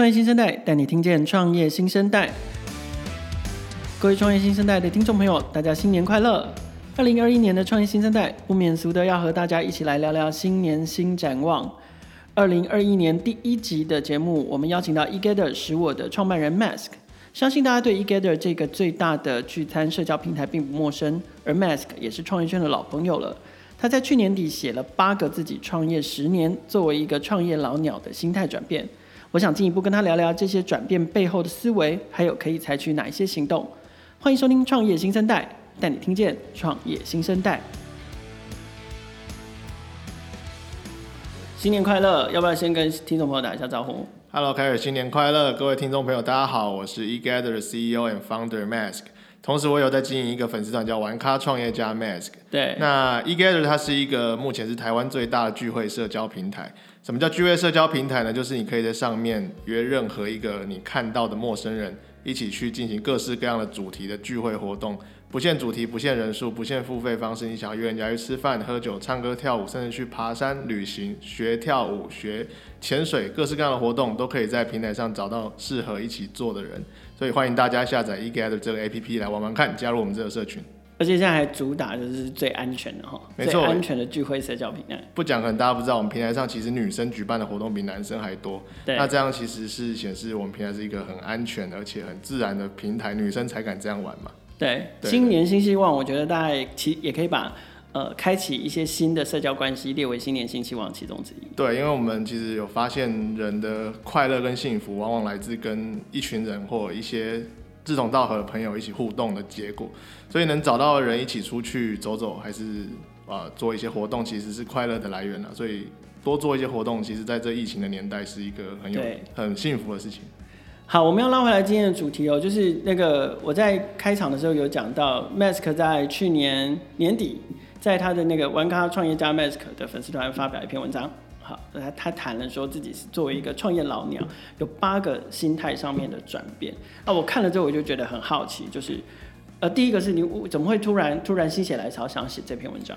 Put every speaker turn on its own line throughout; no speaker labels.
创业新生代带你听见创业新生代。各位创业新生代的听众朋友，大家新年快乐！二零二一年的创业新生代不免俗的要和大家一起来聊聊新年新展望。二零二一年第一集的节目，我们邀请到 eGather 使我的创办人 Mask。相信大家对 eGather 这个最大的聚餐社交平台并不陌生，而 Mask 也是创业圈的老朋友了。他在去年底写了八个自己创业十年，作为一个创业老鸟的心态转变。我想进一步跟他聊聊这些转变背后的思维，还有可以采取哪一些行动。欢迎收听《创业新生代》，带你听见创业新生代。新年快乐！要不要先跟听众朋友打一下招呼
？Hello，凯尔，新年快乐！各位听众朋友，大家好，我是 eGather 的 CEO and Founder Mask。同时，我有在经营一个粉丝团，叫玩咖创业家 Mask。
对，
那 eGather 它是一个目前是台湾最大的聚会社交平台。什么叫聚会社交平台呢？就是你可以在上面约任何一个你看到的陌生人，一起去进行各式各样的主题的聚会活动，不限主题，不限人数，不限付费方式。你想要约人家去吃饭、喝酒、唱歌、跳舞，甚至去爬山、旅行、学跳舞、学潜水，各式各样的活动都可以在平台上找到适合一起做的人。所以欢迎大家下载 eGather 这个 APP 来玩玩看，加入我们这个社群。
而且现在还主打就是最安全的哈，没错，最安全的聚会社交平台。
不讲可能大家不知道，我们平台上其实女生举办的活动比男生还多。对，那这样其实是显示我们平台是一个很安全而且很自然的平台，女生才敢这样玩嘛。
对，对新年新希望，我觉得大家其也可以把呃开启一些新的社交关系列为新年新希望其中之一。
对，因为我们其实有发现人的快乐跟幸福，往往来自跟一群人或一些。志同道合的朋友一起互动的结果，所以能找到人一起出去走走，还是啊、呃、做一些活动，其实是快乐的来源了。所以多做一些活动，其实在这疫情的年代是一个很有很幸福的事情。
好，我们要拉回来今天的主题哦，就是那个我在开场的时候有讲到，Mask 在去年年底在他的那个玩咖创业家 Mask 的粉丝团发表一篇文章。好，他他谈了说自己是作为一个创业老鸟，有八个心态上面的转变。那我看了之后，我就觉得很好奇，就是呃，第一个是你怎么会突然突然心血来潮想写这篇文章？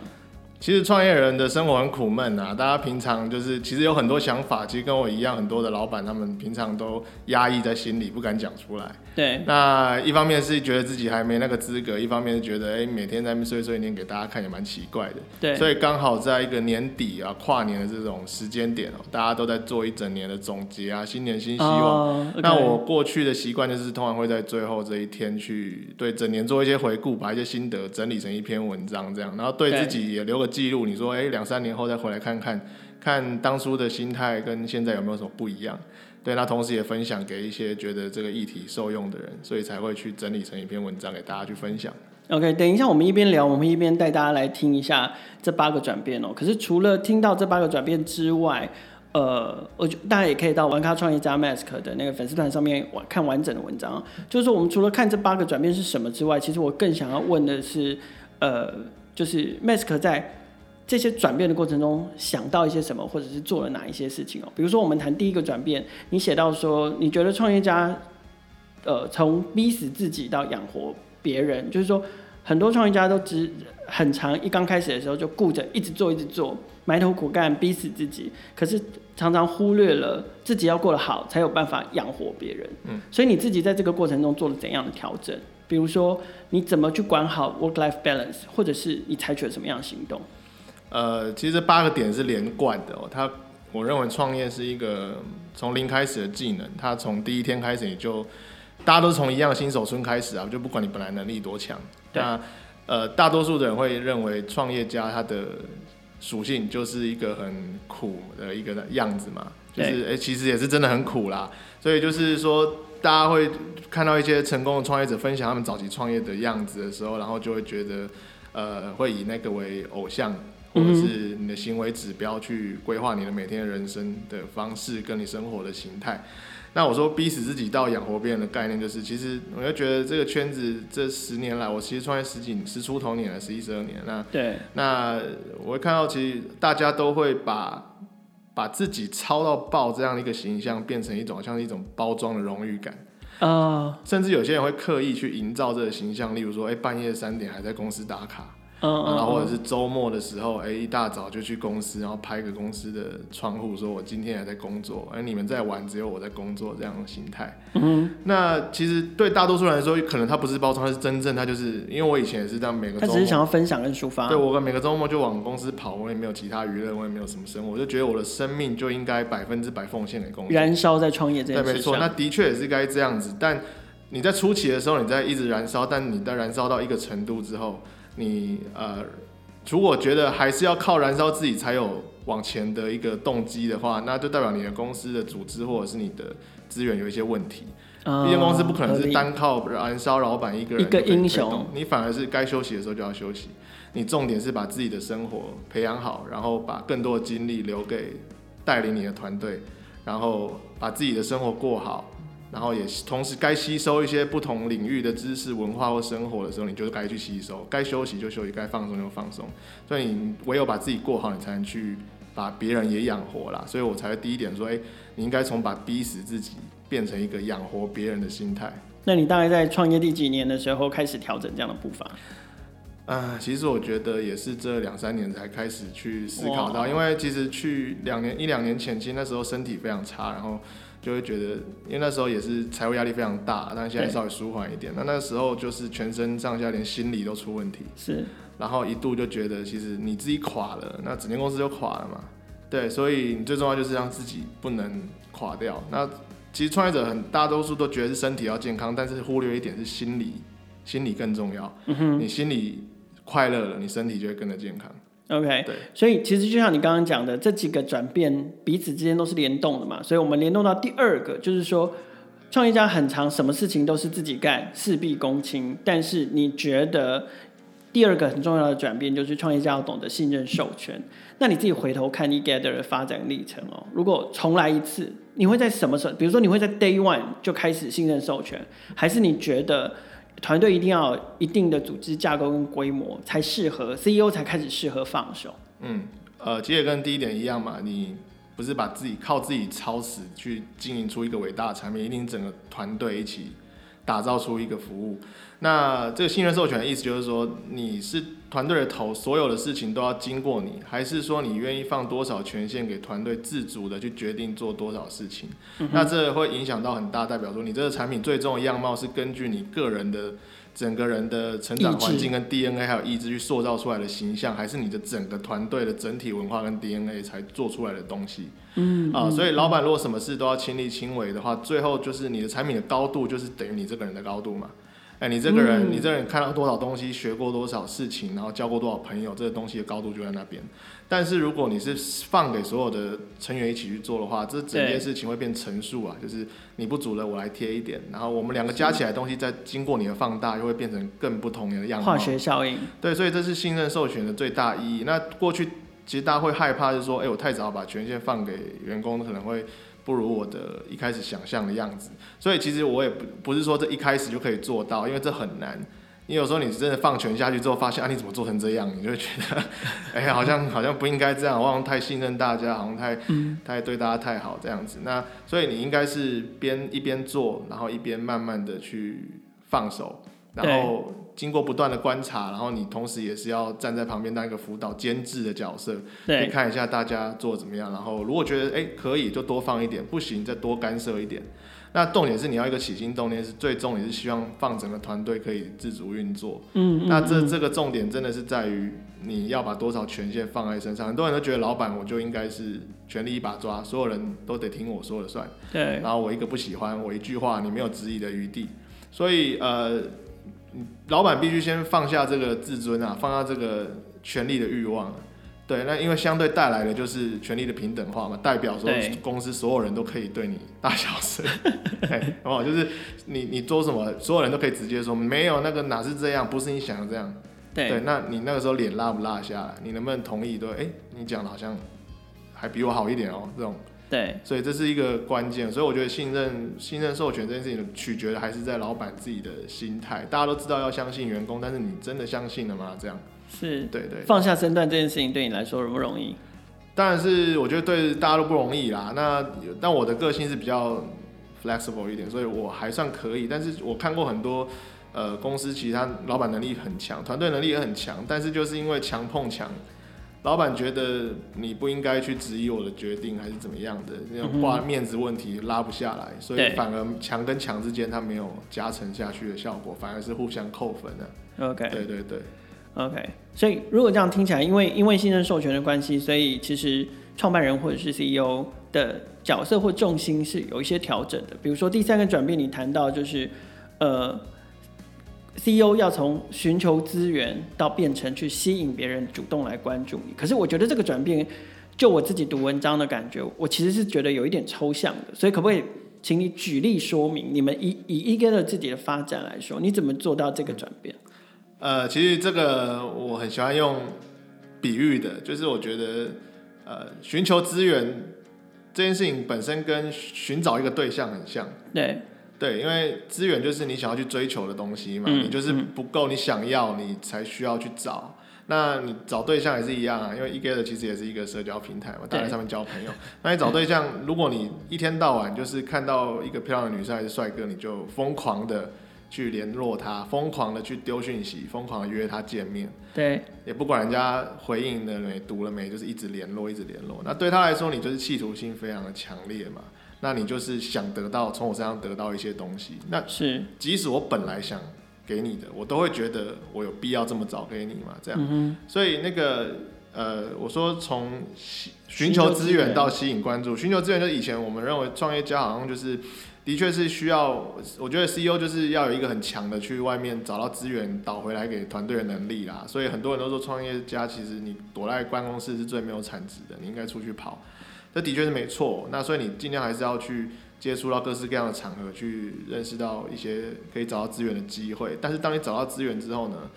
其实创业人的生活很苦闷啊，大家平常就是其实有很多想法，其实跟我一样，很多的老板他们平常都压抑在心里，不敢讲出来。
对。
那一方面是觉得自己还没那个资格，一方面是觉得哎、欸，每天在那边碎碎念给大家看也蛮奇怪的。
对。
所以刚好在一个年底啊，跨年的这种时间点哦、喔，大家都在做一整年的总结啊，新年新希望。Oh. 那我过去的习惯就是通常会在最后这一天去对整年做一些回顾，把一些心得整理成一篇文章这样，然后对自己也留个。记录，你说，哎，两三年后再回来看看，看当初的心态跟现在有没有什么不一样？对，那同时也分享给一些觉得这个议题受用的人，所以才会去整理成一篇文章给大家去分享。
OK，等一下我们一边聊，我们一边带大家来听一下这八个转变哦。可是除了听到这八个转变之外，呃，我觉大家也可以到玩咖创业家 Mask 的那个粉丝团上面看完整的文章。就是说，我们除了看这八个转变是什么之外，其实我更想要问的是，呃，就是 Mask 在这些转变的过程中，想到一些什么，或者是做了哪一些事情哦？比如说，我们谈第一个转变，你写到说，你觉得创业家，呃，从逼死自己到养活别人，就是说，很多创业家都只很长，一刚开始的时候就顾着一直做，一直做，埋头苦干，逼死自己，可是常常忽略了自己要过得好，才有办法养活别人。嗯，所以你自己在这个过程中做了怎样的调整？比如说，你怎么去管好 work-life balance，或者是你采取了什么样的行动？
呃，其实这八个点是连贯的哦。他，我认为创业是一个从零开始的技能。他从第一天开始，你就大家都是从一样的新手村开始啊，就不管你本来能力多强。那呃，大多数的人会认为创业家他的属性就是一个很苦的一个样子嘛，就是哎、欸，其实也是真的很苦啦。所以就是说，大家会看到一些成功的创业者分享他们早期创业的样子的时候，然后就会觉得呃，会以那个为偶像。或者是你的行为指标去规划你的每天的人生的方式，跟你生活的形态。那我说逼死自己到养活别人的概念，就是其实我就觉得这个圈子这十年来，我其实创业十几十出头年了，十一十二年。那
对，
那我会看到，其实大家都会把把自己操到爆这样的一个形象，变成一种像是一种包装的荣誉感啊。甚至有些人会刻意去营造这个形象，例如说，哎，半夜三点还在公司打卡。
嗯，
然后或者是周末的时候，哎，一大早就去公司，然后拍个公司的窗户，说我今天还在工作，而你们在玩，只有我在工作这样的心态。
嗯，
那其实对大多数人来说，可能他不是包装，他是真正他就是，因为我以前也是这样，每个周末
他只是想要分享跟抒发。
对，我每个周末就往公司跑，我也没有其他娱乐，我也没有什么生活，我就觉得我的生命就应该百分之百奉献给公司，
燃烧在创业这件事。
对，没错，那的确也是该这样子，但。你在初期的时候，你在一直燃烧，但你在燃烧到一个程度之后，你呃，如果觉得还是要靠燃烧自己才有往前的一个动机的话，那就代表你的公司的组织或者是你的资源有一些问题。一间、嗯、公司不可能是单靠燃烧老板一个人一个英雄，你反而是该休息的时候就要休息。你重点是把自己的生活培养好，然后把更多的精力留给带领你的团队，然后把自己的生活过好。然后也同时该吸收一些不同领域的知识、文化或生活的时候，你就该去吸收；该休息就休息，该放松就放松。所以你唯有把自己过好，你才能去把别人也养活啦。所以我才会第一点说，哎，你应该从把逼死自己变成一个养活别人的心态。
那你大概在创业第几年的时候开始调整这样的步伐？
啊、呃，其实我觉得也是这两三年才开始去思考到，因为其实去两年一两年前，其实那时候身体非常差，然后。就会觉得，因为那时候也是财务压力非常大，但现在稍微舒缓一点。那那时候就是全身上下连心理都出问题，
是。然
后一度就觉得，其实你自己垮了，那整间公司就垮了嘛。对，所以你最重要就是让自己不能垮掉。那其实创业者很大多数都觉得是身体要健康，但是忽略一点是心理，心理更重要。嗯哼。你心理快乐了，你身体就会跟着健康。
OK，
对，
所以其实就像你刚刚讲的，这几个转变彼此之间都是联动的嘛。所以我们联动到第二个，就是说，创业家很长什么事情都是自己干，事必躬亲。但是你觉得第二个很重要的转变，就是创业家要懂得信任授权。那你自己回头看 eGather 的发展历程哦，如果重来一次，你会在什么时候？比如说你会在 Day One 就开始信任授权，还是你觉得？团队一定要一定的组织架构跟规模，才适合 CEO 才开始适合放手。
嗯，呃，其实也跟第一点一样嘛，你不是把自己靠自己超死去经营出一个伟大的产品，一定整个团队一起打造出一个服务。那这个信任授权的意思就是说，你是团队的头，所有的事情都要经过你，还是说你愿意放多少权限给团队自主的去决定做多少事情？嗯、那这会影响到很大，代表说你这个产品最终的样貌是根据你个人的整个人的成长环境跟 DNA 还有意志去塑造出来的形象，还是你的整个团队的整体文化跟 DNA 才做出来的东西？嗯啊，所以老板如果什么事都要亲力亲为的话，最后就是你的产品的高度就是等于你这个人的高度嘛。哎，你这个人，嗯、你这个人看到多少东西，学过多少事情，然后交过多少朋友，这个东西的高度就在那边。但是如果你是放给所有的成员一起去做的话，这整件事情会变乘数啊，就是你不足了我来贴一点，然后我们两个加起来的东西再经过你的放大，又会变成更不同的样子。
化学效应。
对，所以这是信任授权的最大意义。那过去其实大家会害怕，就是说，哎，我太早把权限放给员工，可能会。不如我的一开始想象的样子，所以其实我也不不是说这一开始就可以做到，因为这很难。你有时候你真的放权下去之后，发现啊，你怎么做成这样？你就会觉得，哎呀，好像好像不应该这样，我好像太信任大家，好像太太对大家太好这样子。那所以你应该是边一边做，然后一边慢慢的去放手，然后。经过不断的观察，然后你同时也是要站在旁边当一个辅导监制的角色，对，看一下大家做怎么样。然后如果觉得哎可以，就多放一点；不行，再多干涉一点。那重点是你要一个起心动念，是最终也是希望放整个团队可以自主运作。嗯，嗯，嗯，那这这个重点真的是在于你要把多少权限放在身上。很多人都觉得老板我就应该是权力一把抓，所有人都得听我说了算。对，然后我一个不喜欢，我一句话你没有质疑的余地。所以呃。老板必须先放下这个自尊啊，放下这个权力的欲望，对，那因为相对带来的就是权力的平等化嘛，代表说公司所有人都可以对你大小声，对，哦，就是你你做什么，所有人都可以直接说没有那个哪是这样，不是你想的这样，对，对，那你那个时候脸拉不拉下来，你能不能同意？对，哎，你讲的好像还比我好一点哦，这种。对，所以这是一个关键，所以我觉得信任、信任授权这件事情取决的还是在老板自己的心态。大家都知道要相信员工，但是你真的相信了吗？这样是，对，对对。放下身段这件事情对你来说容不容易？当然是，我觉得对大家都不容易啦。那但我的个性是比较 flexible 一点，所以我还算可以。但是我看过很多呃，公司其实他老板能力很强，团队能力也很强，但是就是因为强碰强，老板觉得你不应该去质疑我的决定，还是怎么样的那种挂面子问题拉不下来，所以反而强跟强之间它没有加成下去的效果，反而是互相扣分的。
OK，
对对对
，OK。所以如果这样听起来，因为因为信任授权的关系，所以其实创办人或者是 CEO 的角色或重心是有一些调整的。比如说第三个转变，你谈到就是呃。CEO 要从寻求资源到变成去吸引别人主动来关注你，可是我觉得这个转变，就我自己读文章的感觉，我其实是觉得有一点抽象的，所以可不可以请你举例说明？你们以以 eGather 自己的发展来说，你怎么做到这个转变？
呃，其实这个我很喜欢用比喻的，就是我觉得呃，寻求资源这件事情本身跟寻找一个对象很像，
对。
对，因为资源就是你想要去追求的东西嘛，嗯、你就是不够，你想要，你才需要去找。那你找对象也是一样啊，因为 eGather 其实也是一个社交平台嘛，大家在上面交朋友。那你找对象，如果你一天到晚就是看到一个漂亮的女生还是帅哥，你就疯狂的去联络他，疯狂的去丢讯息，疯狂的约他见面。
对，
也不管人家回应了没，读了没，就是一直联络，一直联络。那对他来说，你就是企图心非常的强烈嘛。那你就是想得到从我身上得到一些东西，那是即使我本来想给你的，我都会觉得我有必要这么早给你嘛？这样，嗯、所以那个呃，我说从寻求资源到吸引关注，寻求资源就是以前我们认为创业家好像就是的确是需要，我觉得 CEO 就是要有一个很强的去外面找到资源导回来给团队的能力啦。所以很多人都说创业家其实你躲在办公室是最没有产值的，你应该出去跑。这的确是没错，那所以你尽量还是要去接触到各式各样的场合，去认识到一些可以找到资源的机会。但是当你找到资源之后呢，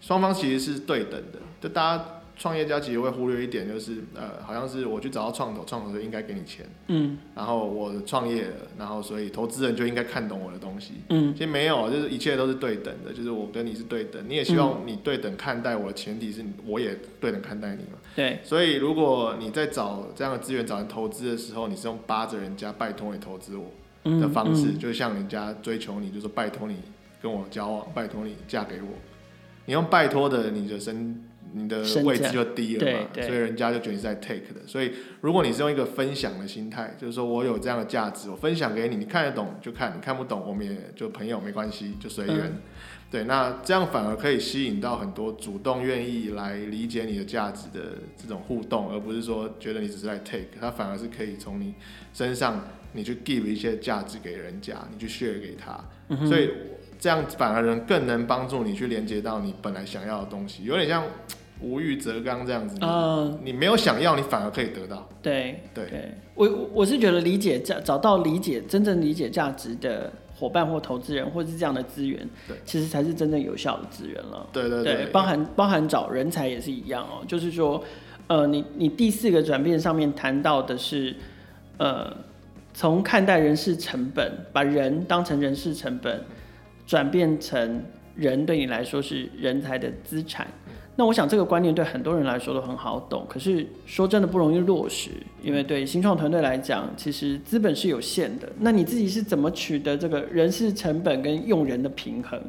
双方其实是对等的，就大家。创业家其实会忽略一点，就是呃，好像是我去找到创投，创投就应该给你钱，嗯，然后我创业了，然后所以投资人就应该看懂我的东西，嗯，其实没有，就是一切都是对等的，就是我跟你是对等，你也希望你对等看待我的前提是我也对等看待你嘛，
对，
所以如果你在找这样的资源找人投资的时候，你是用扒着人家拜托你投资我的方式，嗯。嗯、就像人家追求你，就是拜托你跟我交往，拜托你嫁给我，你用拜托的你的身。你的位置就低了嘛，所以人家就觉得你是在 take 的。所以如果你是用一个分享的心态，就是说我有这样的价值，我分享给你，你看得懂就看，你看不懂我们也就朋友没关系，就随缘。嗯、对，那这样反而可以吸引到很多主动愿意来理解你的价值的这种互动，而不是说觉得你只是在 take，他反而是可以从你身上你去 give 一些价值给人家，你去 share 给他。嗯、所以这样反而能更能帮助你去连接到你本来想要的东西，有点像。无欲则刚这样子，嗯，你没有想要，你反而可以得到。
对
对，
对我我是觉得理解价，找到理解真正理解价值的伙伴或投资人，或是这样的资源，对，其实才是真正有效的资源了。
对对对，
对，包含包含找人才也是一样哦，就是说，呃，你你第四个转变上面谈到的是，呃，从看待人事成本，把人当成人事成本，转变成人对你来说是人才的资产。那我想这个观念对很多人来说都很好懂，可是说真的不容易落实，因为对新创团队来讲，其实资本是有限的。那你自己是怎么取得这个人事成本跟用人的平衡？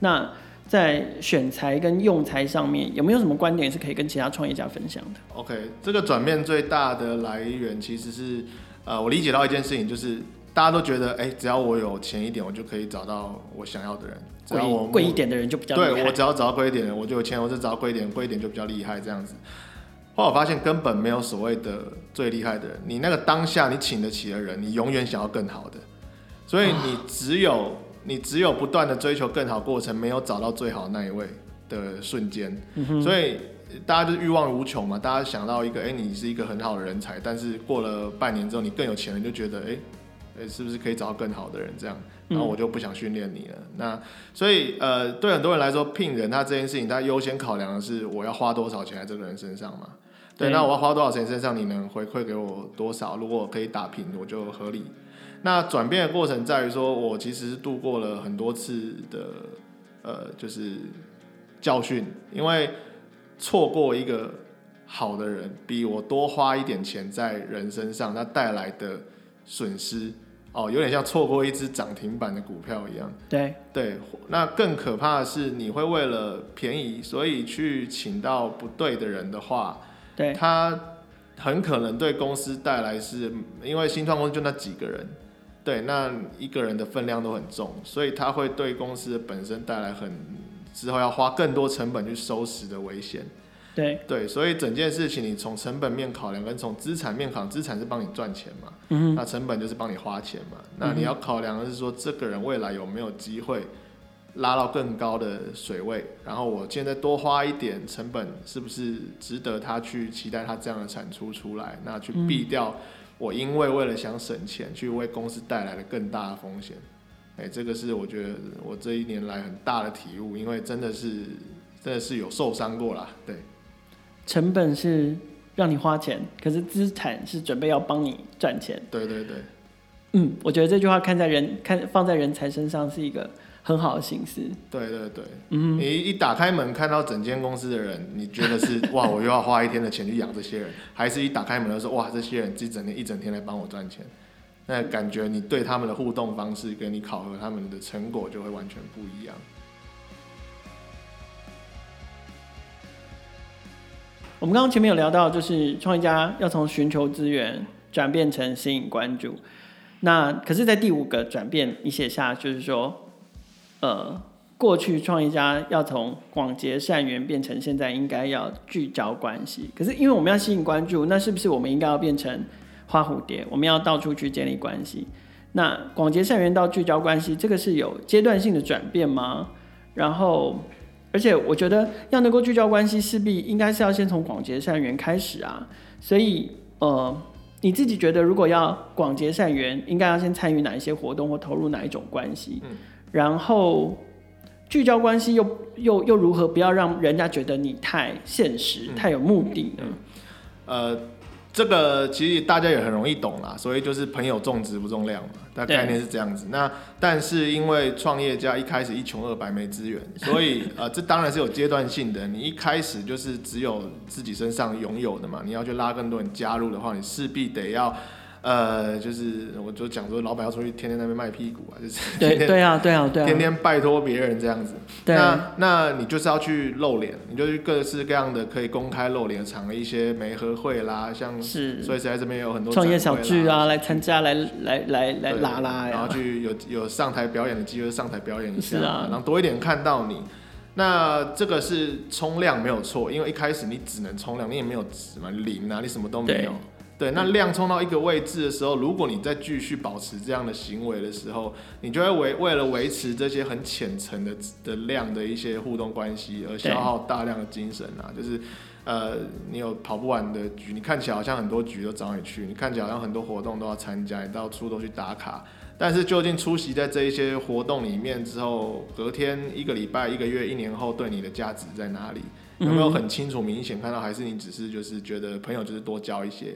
那在选材跟用材上面，有没有什么观点是可以跟其他创业家分享的
？OK，这个转变最大的来源其实是，呃，我理解到一件事情，就是大家都觉得，哎，只要我有钱一点，我就可以找到我想要的人。只要我
贵一点的人就比较厉害。
对，我只要找到贵一点的人，我就有钱，我就找到贵一点，贵一点就比较厉害这样子。后来我发现根本没有所谓的最厉害的人，你那个当下你请得起的人，你永远想要更好的。所以你只有你只有不断的追求更好过程，没有找到最好那一位的瞬间。嗯。所以大家就欲望无穷嘛，大家想到一个，哎，你是一个很好的人才，但是过了半年之后，你更有钱了，你就觉得，哎。诶，是不是可以找到更好的人？这样，然后我就不想训练你了。嗯、那所以，呃，对很多人来说，聘人他这件事情，他优先考量的是我要花多少钱在这个人身上嘛？对，那我要花多少钱身上，你能回馈给我多少？如果我可以打平，我就合理。那转变的过程在于说，我其实度过了很多次的，呃，就是教训，因为错过一个好的人，比我多花一点钱在人身上，那带来的损失。哦，有点像错过一只涨停板的股票一样。
对
对，那更可怕的是，你会为了便宜，所以去请到不对的人的话，
对，
他很可能对公司带来是，因为新创公司就那几个人，对，那一个人的分量都很重，所以他会对公司本身带来很之后要花更多成本去收拾的危险。
对。
对，所以整件事情你从成本面考量，跟从资产面考量，资产是帮你赚钱嘛，
嗯，
那成本就是帮你花钱嘛，那你要考量的是说，这个人未来有没有机会拉到更高的水位，然后我现在多花一点成本，是不是值得他去期待他这样的产出出来，那去避掉我因为为了想省钱去为公司带来的更大的风险，哎，这个是我觉得我这一年来很大的体悟，因为真的是真的是有受伤过啦，对。
成本是让你花钱，可是资产是准备要帮你赚钱。
对对对，
嗯，我觉得这句话看在人看放在人才身上是一个很好的形式。
对对对，嗯，你一打开门看到整间公司的人，你觉得是 哇，我又要花一天的钱去养这些人，还是一打开门的时候哇，这些人一整天一整天来帮我赚钱？那感觉你对他们的互动方式跟你考核他们的成果就会完全不一样。
我们刚刚前面有聊到，就是创业家要从寻求资源转变成吸引关注。那可是，在第五个转变，你写下就是说，呃，过去创业家要从广结善缘变成现在应该要聚焦关系。可是，因为我们要吸引关注，那是不是我们应该要变成花蝴蝶？我们要到处去建立关系。那广结善缘到聚焦关系，这个是有阶段性的转变吗？然后。而且我觉得要能够聚焦关系，势必应该是要先从广结善缘开始啊。所以，呃，你自己觉得如果要广结善缘，应该要先参与哪一些活动或投入哪一种关系？嗯。然后聚焦关系又又又如何不要让人家觉得你太现实、嗯、太有目的呢？
呃。这个其实大家也很容易懂啦，所以就是朋友重质不重量嘛，大概念是这样子。那但是因为创业家一开始一穷二白没资源，所以呃这当然是有阶段性的。你一开始就是只有自己身上拥有的嘛，你要去拉更多人加入的话，你势必得要。呃，就是我就讲说，老板要出去天天在那边卖屁股啊，就是天天
对对啊，对啊，对啊，
天天拜托别人这样子。对那那你就是要去露脸，你就去各式各样的可以公开露脸的场合，一些媒合会啦，像是，所以在这边有很多
创业小聚啊，来参加，来来来来拉拉，
然后去有有上台表演的机会，上台表演一下，
啊、
然后多一点看到你。那这个是冲量没有错，因为一开始你只能冲量，你也没有值嘛，零啊，你什么都没有。对，那量冲到一个位置的时候，如果你再继续保持这样的行为的时候，你就会为为了维持这些很浅层的的量的一些互动关系而消耗大量的精神啊，就是，呃，你有跑不完的局，你看起来好像很多局都找你去，你看起来好像很多活动都要参加，你到处都去打卡，但是究竟出席在这一些活动里面之后，隔天一个礼拜、一个月、一年后，对你的价值在哪里？有没有很清楚、明显看到？还是你只是就是觉得朋友就是多交一些？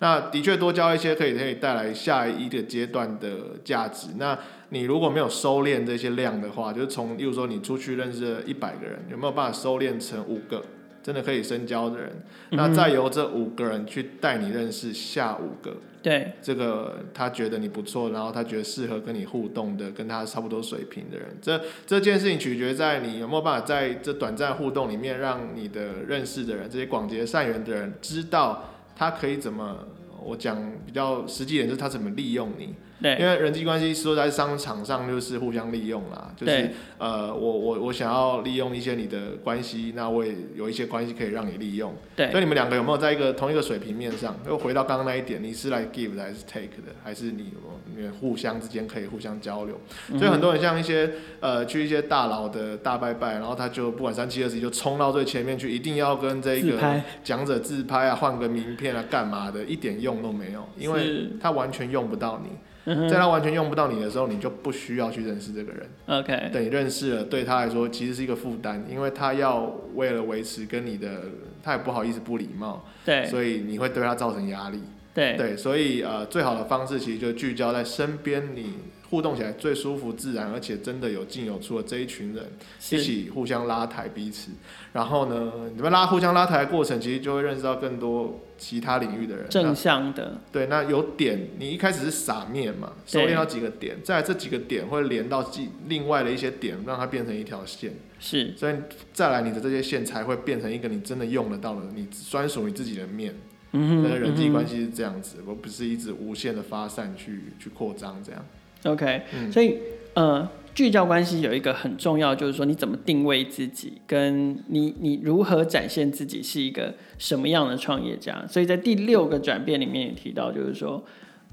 那的确多交一些可以可以带来下一个阶段的价值。那你如果没有收敛这些量的话，就是从，例如说你出去认识了一百个人，有没有办法收敛成五个真的可以深交的人？那再由这五个人去带你认识下五个。对，这个他觉得你不错，然后他觉得适合跟你互动的，跟他差不多水平的人，这这件事情取决在你有没有办法在这短暂互动里面，让你的认识的人，这些广结善缘的人，知道他可以怎么，我讲比较实际点，就是他怎么利用你。对，因为人际关系说在商场上就是互相利用啦，就是呃，我我我想要利用一些你的关系，那我也有一些关系可以让你利用。对，所以你们两个有没有在一个同一个水平面上？又回到刚刚那一点，你是来 give 的还是 take 的？还是你你们互相之间可以互相交流？嗯、所以很多人像一些呃去一些大佬的大拜拜，然后他就不管三七二十一就冲到最前面去，一定要跟这个讲者自拍啊，换个名片啊，干嘛的？一点用都没有，因为他完全用不到你。在他完全用不到你的时候，你就不需要去认识这个人。OK，等你认识了，对他来说其实是一个负担，因为他要为了维持跟你的，他也不好意思不礼貌。对，所以你会对他造成压力。
对
对，所以呃，最好的方式其实就聚焦在身边，你互动起来最舒服、自然，而且真的有进有出的这一群人，一起互相拉抬彼此。然后呢，你们拉互相拉抬的过程，其实就会认识到更多其他领域的人，
正向的。
对，那有点，你一开始是撒面嘛，收敛到几个点，再来这几个点会连到另外的一些点，让它变成一条线。
是，
所以再来你的这些线才会变成一个你真的用得到的，你专属你自己的面。嗯，这个人际关系是这样子，而、嗯、不是一直无限的发散去去扩张这样。
OK，、嗯、所以呃，聚焦关系有一个很重要，就是说你怎么定位自己，跟你你如何展现自己是一个什么样的创业家。所以在第六个转变里面也提到，就是说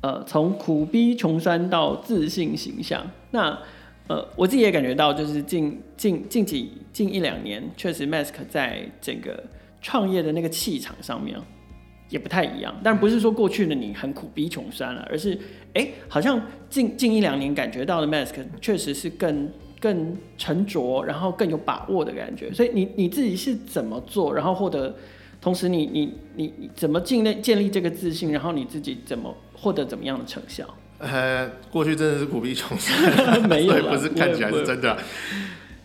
呃，从苦逼穷酸到自信形象。那呃，我自己也感觉到，就是近近近几近一两年，确实 Mask 在整个创业的那个气场上面。也不太一样，但不是说过去的你很苦逼穷酸了，而是哎、欸，好像近近一两年感觉到的 Mask 确实是更更沉着，然后更有把握的感觉。所以你你自己是怎么做，然后获得，同时你你你你怎么建立建立这个自信，然后你自己怎么获得怎么样的成效？
呃，过去真的是苦逼穷酸，没有，不是看起来是真的。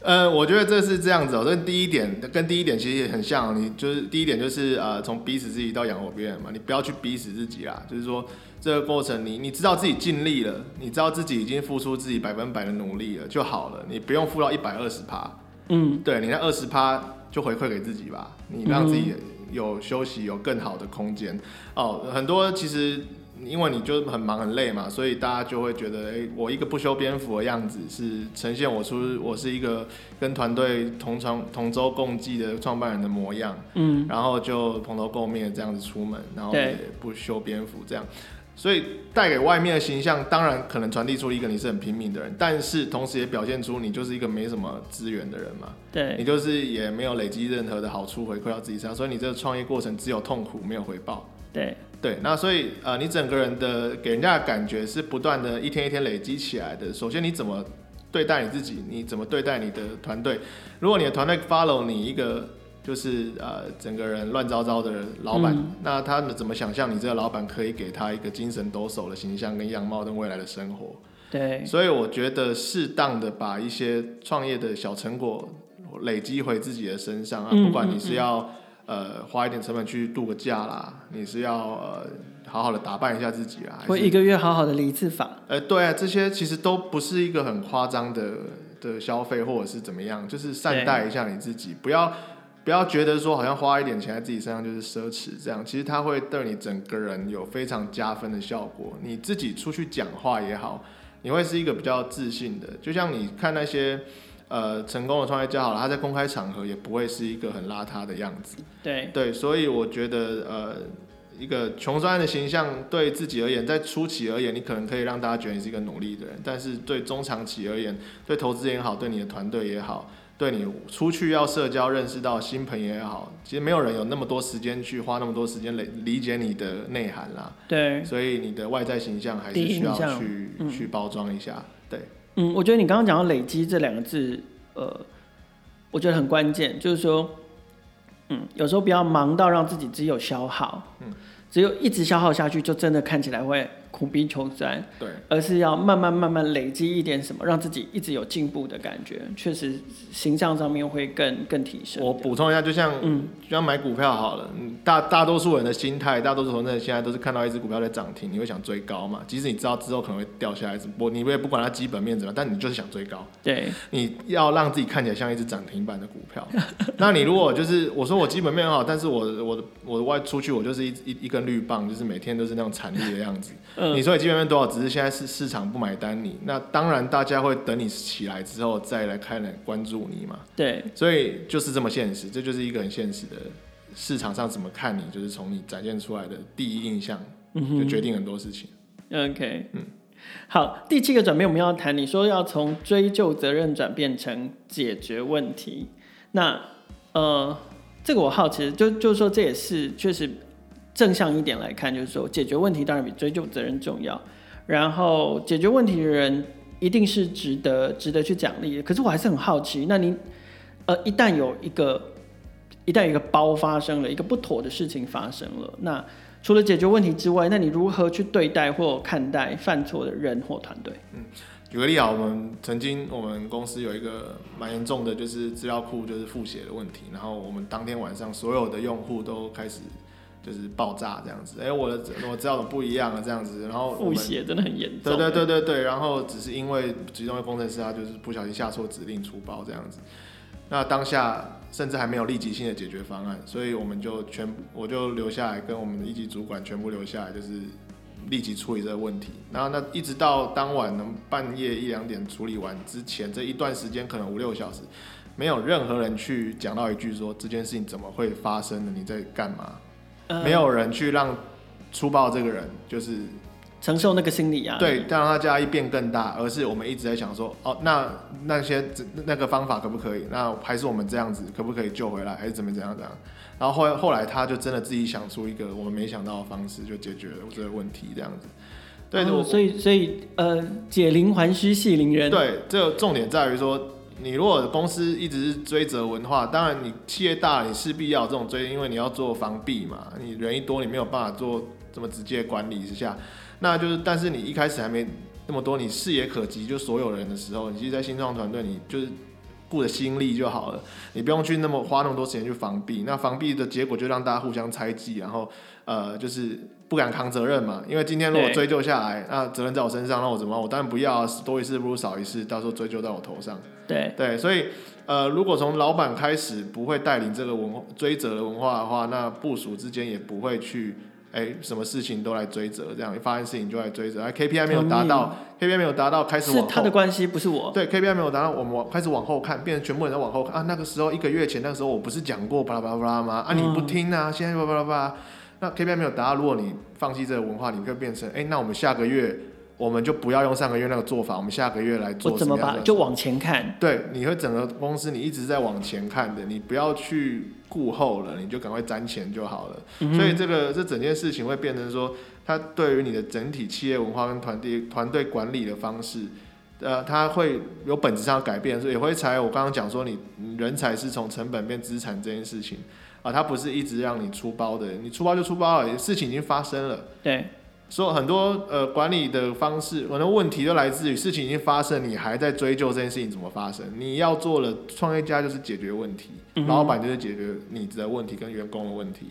呃，我觉得这是这样子哦、喔。这第一点跟第一点其实也很像，你就是第一点就是呃，从逼死自己到养活别人嘛，你不要去逼死自己啦。就是说这个过程你，你你知道自己尽力了，你知道自己已经付出自己百分百的努力了就好了，你不用付到一百二十趴。嗯，对，你那二十趴就回馈给自己吧，你让自己有休息，有更好的空间哦。很多其实。因为你就很忙很累嘛，所以大家就会觉得，哎、欸，我一个不修边幅的样子是呈现我出我是一个跟团队同床同舟共济的创办人的模样，嗯，然后就蓬头垢面这样子出门，然后也不修边幅这样，所以带给外面的形象，当然可能传递出一个你是很拼命的人，但是同时也表现出你就是一个没什么资源的人嘛，对，你就是也没有累积任何的好处回馈到自己身上，所以你这个创业过程只有痛苦没有回报，对。对，那所以呃，你整个人的给人家的感觉是不断的一天一天累积起来的。首先，你怎么对待你自己？你怎么对待你的团队？如果你的团队 follow 你一个就是呃整个人乱糟糟的老板，嗯，那他们怎么想象你这个老板可以给他一个精神抖擞的形象跟样貌跟未来的生活？对，所以我觉得适当的把一些创业的小成果累积回自己的身上啊，不管你是要。嗯嗯嗯呃，花一点成本去度个假啦，你是要呃好好的打扮一下自己啊，
会一个月好好的理一次发？
呃，对啊，这些其实都不是一个很夸张的的消费，或者是怎么样，就是善待一下你自己，不要不要觉得说好像花一点钱在自己身上就是奢侈，这样其实它会对你整个人有非常加分的效果。你自己出去讲话也好，你会是一个比较自信的，就像你看那些。呃，成功的创业家好了，他在公开场合也不会是一个很邋遢的样子。对对，所以我觉得，呃，一个穷酸的形象对自己而言，在初期而言，你可能可以让大家觉得你是一个努力的人，但是对中长期而言，对投资人也好，对你的团队也好，对你出去要社交认识到新朋友也好，其实没有人有那么多时间去花那么多时间来理解你的内涵啦。对，所以你的外在形象还是需要去、嗯、去包装一下。对。
嗯，我觉得你刚刚讲到“累积”这两个字，呃，我觉得很关键，就是说，嗯，有时候不要忙到让自己只有消耗，嗯，只有一直消耗下去，就真的看起来会。苦逼求酸，对，而是要慢慢慢慢累积一点什么，让自己一直有进步的感觉，确实形象上面会更更提升。
我补充一下，就像嗯，就像买股票好了，大大多数人的心态，大多数人现在都是看到一只股票在涨停，你会想追高嘛？即使你知道之后可能会掉下来，我你也不管它基本面怎么样，但你就是想追高。对，你要让自己看起来像一只涨停板的股票。那你如果就是我说我基本面很好，但是我我我外出去我就是一一一根绿棒，就是每天都是那种惨烈的样子。你说你基本面多少？只是现在是市场不买单你，那当然大家会等你起来之后再来看来关注你嘛。对，所以就是这么现实，这就是一个很现实的市场上怎么看你，就是从你展现出来的第一印象就决定很多事情。嗯、OK，嗯，
好，第七个转变我们要谈，你说要从追究责任转变成解决问题，那呃，这个我好奇，就就是说这也是确实。正向一点来看，就是说解决问题当然比追究责任重要。然后解决问题的人一定是值得值得去奖励的。可是我还是很好奇，那您呃一旦有一个一旦有一个包发生了，一个不妥的事情发生了，那除了解决问题之外，那你如何去对待或看待犯错的人或团队？
嗯，举个例啊，我们曾经我们公司有一个蛮严重的，就是资料库就是复写的问题，然后我们当天晚上所有的用户都开始。就是爆炸这样子，哎、欸，我的我知道的不一样啊这样子，然后
复写真的很严重。
对对对对对，然后只是因为其中的工程师他就是不小心下错指令出包这样子，那当下甚至还没有立即性的解决方案，所以我们就全我就留下来跟我们的一级主管全部留下来，就是立即处理这个问题。然后那一直到当晚能半夜一两点处理完之前，这一段时间可能五六小时，没有任何人去讲到一句说这件事情怎么会发生的，你在干嘛？没有人去让粗暴这个人就是
承受那个心理压力，
对，让他压力变更大，而是我们一直在想说，哦，那那些那个方法可不可以？那还是我们这样子可不可以救回来？还是怎么怎样怎样？然后后来后来他就真的自己想出一个我们没想到的方式，就解决了这个问题，这样子。对，
哦、所以所以呃，解铃还须系铃人。
对，这个重点在于说。你如果公司一直是追责文化，当然你企业大了，你势必要有这种追，因为你要做防弊嘛。你人一多，你没有办法做这么直接管理之下，那就是，但是你一开始还没那么多，你视野可及就所有人的时候，你其实，在新创团队，你就是顾着心力就好了，你不用去那么花那么多时间去防弊。那防弊的结果就让大家互相猜忌，然后呃，就是。不敢扛责任嘛，因为今天如果追究下来，那责任在我身上，那我怎么办？我当然不要啊，多一事不如少一事，到时候追究到我头上。
对
对，所以呃，如果从老板开始不会带领这个文追责的文化的话，那部署之间也不会去哎、欸，什么事情都来追责，这样一发生事情就来追责。哎，KPI 没有达到，KPI 没有达到，开始往后。
是他的关系，不是我。
对，KPI 没有达到，我们往开始往后看，变成全部人在往后看啊。那个时候一个月前，那个时候我不是讲过巴拉巴拉巴拉吗？啊，你不听啊，嗯、现在巴拉巴拉巴拉。那 KPI 没有达到，如果你放弃这个文化，你会变成，哎、欸，那我们下个月我们就不要用上个月那个做法，我们下个月来做。
我怎么把就往前看？
对，你会整个公司你一直在往前看的，你不要去顾后了，你就赶快攒钱就好了。嗯、所以这个这整件事情会变成说，它对于你的整体企业文化跟团队团队管理的方式，呃，它会有本质上的改变，所以也会才我刚刚讲说，你人才是从成本变资产这件事情。啊，它不是一直让你出包的，你出包就出包了，事情已经发生了。
对，
所以很多呃管理的方式，很多问题都来自于事情已经发生，你还在追究这件事情怎么发生。你要做的创业家就是解决问题，嗯、老板就是解决你的问题跟员工的问题，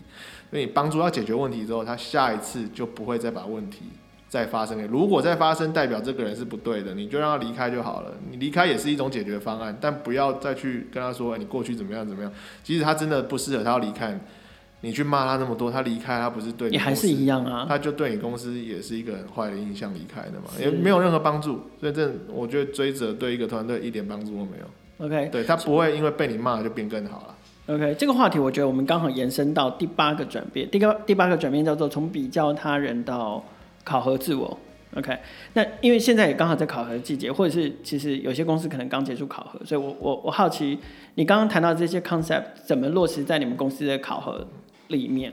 所以你帮助他解决问题之后，他下一次就不会再把问题。再发生了，如果再发生，代表这个人是不对的，你就让他离开就好了。你离开也是一种解决方案，但不要再去跟他说，欸，你过去怎么样怎么样。即使他真的不适合，他要离开，你去骂他那么多，他离开他不是对你，
也还是一样啊，
他就对你公司也是一个很坏的印象离开的嘛，也没有任何帮助。所以这我觉得追责对一个团队一点帮助都没有。
OK，
对他不会因为被你骂就变更好了。
OK，这个话题我觉得我们刚好延伸到第八个转变，第个第八个转变叫做从比较他人到考核自我，OK，那因为现在也刚好在考核季节，或者是其实有些公司可能刚结束考核，所以我我我好奇，你刚刚谈到这些 concept 怎么落实在你们公司的考核里面？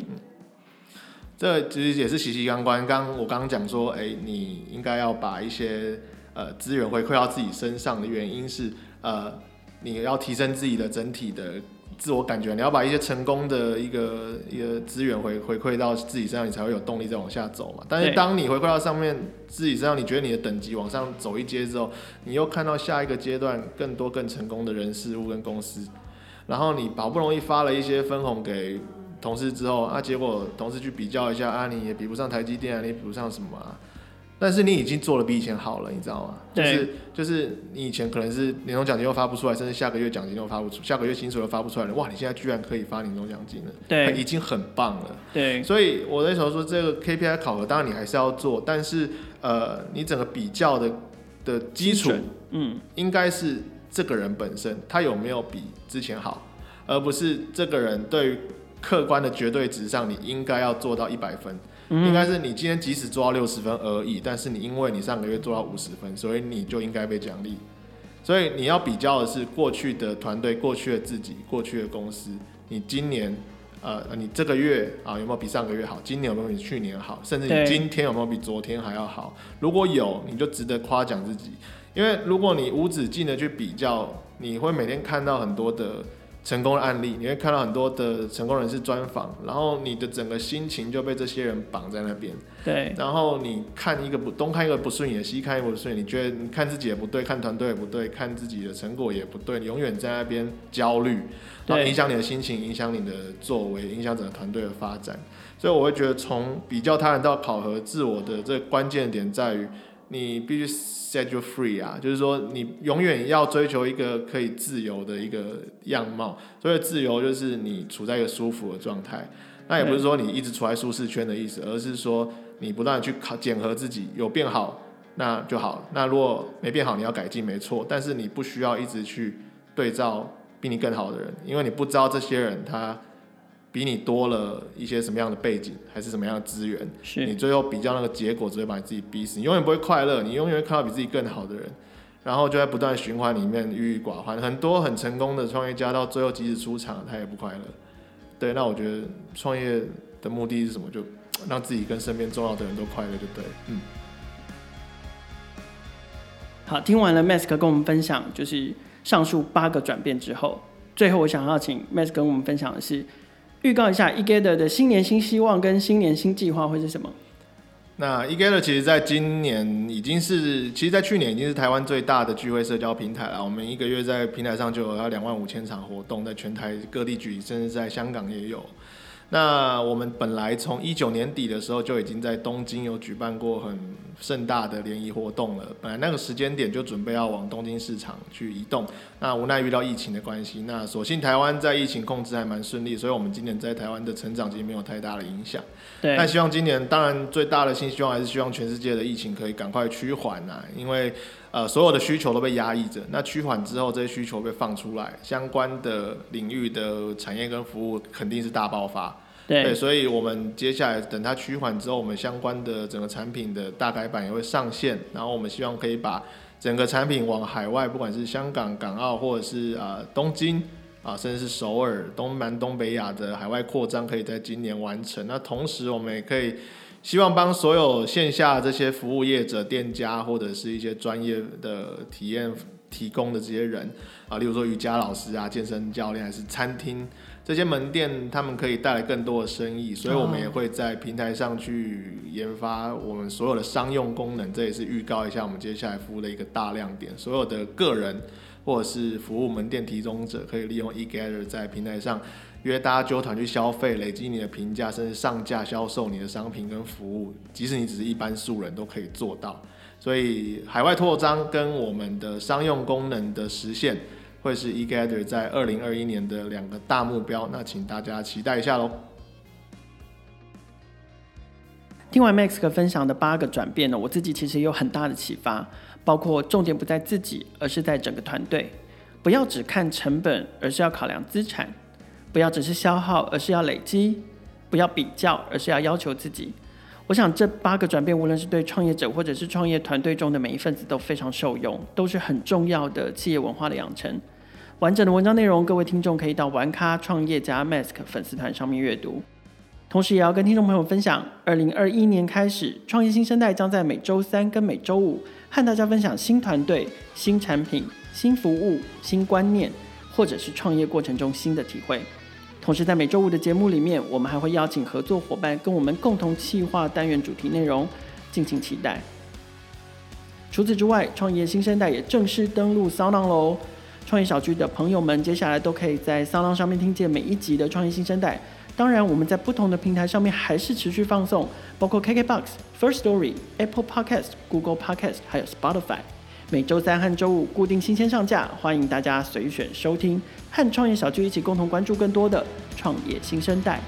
这其实也是息息相关。刚我刚刚讲说，哎、你应该要把一些呃资源回馈到自己身上的原因是，呃，你要提升自己的整体的。自我感觉，你要把一些成功的一个一个资源回回馈到自己身上，你才会有动力再往下走嘛。但是当你回馈到上面自己身上，你觉得你的等级往上走一阶之后，你又看到下一个阶段更多更成功的人事物跟公司，然后你好不容易发了一些分红给同事之后，啊，结果同事去比较一下，啊，你也比不上台积电啊，你比不上什么啊。但是你已经做的比以前好了，你知道吗？
对。
就是就是你以前可能是年终奖金又发不出来，甚至下个月奖金又发不出，下个月薪水又发不出来了。哇，你现在居然可以发年终奖金了，
对，
已经很棒了。
对。
所以我那时候说，这个 KPI 考核当然你还是要做，但是呃，你整个比较的的基础，嗯，应该是这个人本身他有没有比之前好，而不是这个人对于客观的绝对值上，你应该要做到一百分。应该是你今天即使做到六十分而已，但是你因为你上个月做到五十分，所以你就应该被奖励。所以你要比较的是过去的团队、过去的自己、过去的公司。你今年，呃，你这个月啊有没有比上个月好？今年有没有比去年好？甚至你今天有没有比昨天还要好？如果有，你就值得夸奖自己。因为如果你无止境的去比较，你会每天看到很多的成功的案例，你会看到很多的成功人士专访，然后你的整个心情就被这些人绑在那边。
对。然后
你看一个不东看一个不顺眼，西看一个不顺眼，你觉得你看自己也不对，看团队也不对，看自己的成果也不对，你永远在那边焦虑，然后影响你的心情，影响你的作为，影响整个团队的发展。所以我会觉得，从比较他人到考核自我的这关键点在于。你必须 set you free 啊，就是说你永远要追求一个可以自由的一个样貌。所以自由就是你处在一个舒服的状态。那也不是说你一直处在舒适圈的意思，而是说你不断去考检核自己，有变好那就好。那如果没变好，你要改进没错。但是你不需要一直去对照比你更好的人，因为你不知道这些人他。比你多了一些什么样的背景，还是什么样的资源？
是
你最后比较那个结果，只会把你自己逼死。你永远不会快乐，你永远会看到比自己更好的人，然后就在不断循环里面郁郁寡欢。很多很成功的创业家到最后即使出场，他也不快乐。对，那我觉得创业的目的是什么？就让自己跟身边重要的人都快乐，就对。嗯。
好，听完了 Mask 跟我们分享，就是上述八个转变之后，最后我想要请 Mask 跟我们分享的是。预告一下，Egater 的新年新希望跟新年新计划会是什么？
那 Egater 其实在今年已经是，其实，在去年已经是台湾最大的聚会社交平台了。我们一个月在平台上就有要两万五千场活动，在全台各地举，甚至在香港也有。那我们本来从一九年底的时候就已经在东京有举办过很盛大的联谊活动了。本来那个时间点就准备要往东京市场去移动，那无奈遇到疫情的关系，那所幸台湾在疫情控制还蛮顺利，所以我们今年在台湾的成长其实没有太大的影响。
对。
但希望今年，当然最大的新希望还是希望全世界的疫情可以赶快趋缓啊，因为呃所有的需求都被压抑着，那趋缓之后这些需求被放出来，相关的领域的产业跟服务肯定是大爆发。
对，
对，所以我们接下来等它趋缓之后，我们相关的整个产品的大改版也会上线，然后我们希望可以把整个产品往海外，不管是香港、港澳，或者是啊、呃、东京啊，甚至是首尔、东南、东北亚的海外扩张，可以在今年完成。那同时，我们也可以希望帮所有线下这些服务业者、店家，或者是一些专业的体验提供的这些人啊，例如说瑜伽老师啊、健身教练，还是餐厅。这些门店他们可以带来更多的生意，所以我们也会在平台上去研发我们所有的商用功能。这也是预告一下我们接下来服务的一个大亮点。所有的个人或者是服务门店提供者，可以利用 eGather 在平台上约大家揪团去消费，累积你的评价，甚至上架销售你的商品跟服务。即使你只是一般素人都可以做到。所以海外扩张跟我们的商用功能的实现。会是 eGather 在二零二一年的两个大目标，那请大家期待一下喽。
听完 Max 哥分享的八个转变呢，我自己其实有很大的启发，包括重点不在自己，而是在整个团队。不要只看成本，而是要考量资产；不要只是消耗，而是要累积；不要比较，而是要要求自己。我想这八个转变，无论是对创业者或者是创业团队中的每一份子都非常受用，都是很重要的企业文化的养成。完整的文章内容，各位听众可以到玩咖创业家 Mask 粉丝团上面阅读。同时，也要跟听众朋友分享，二零二一年开始，创业新生代将在每周三跟每周五和大家分享新团队、新产品、新服务、新观念，或者是创业过程中新的体会。同时，在每周五的节目里面，我们还会邀请合作伙伴跟我们共同企划单元主题内容，敬请期待。除此之外，创业新生代也正式登陆 SoundOn 喽。创业小聚的朋友们，接下来都可以在 SoundOn 上面听见每一集的创业新生代。当然，我们在不同的平台上面还是持续放送，包括 KKBOX、First Story、Apple Podcast、Google Podcast，还有 Spotify。每周三和周五固定新鲜上架，欢迎大家随选收听，和创业小聚一起共同关注更多的创业新生代。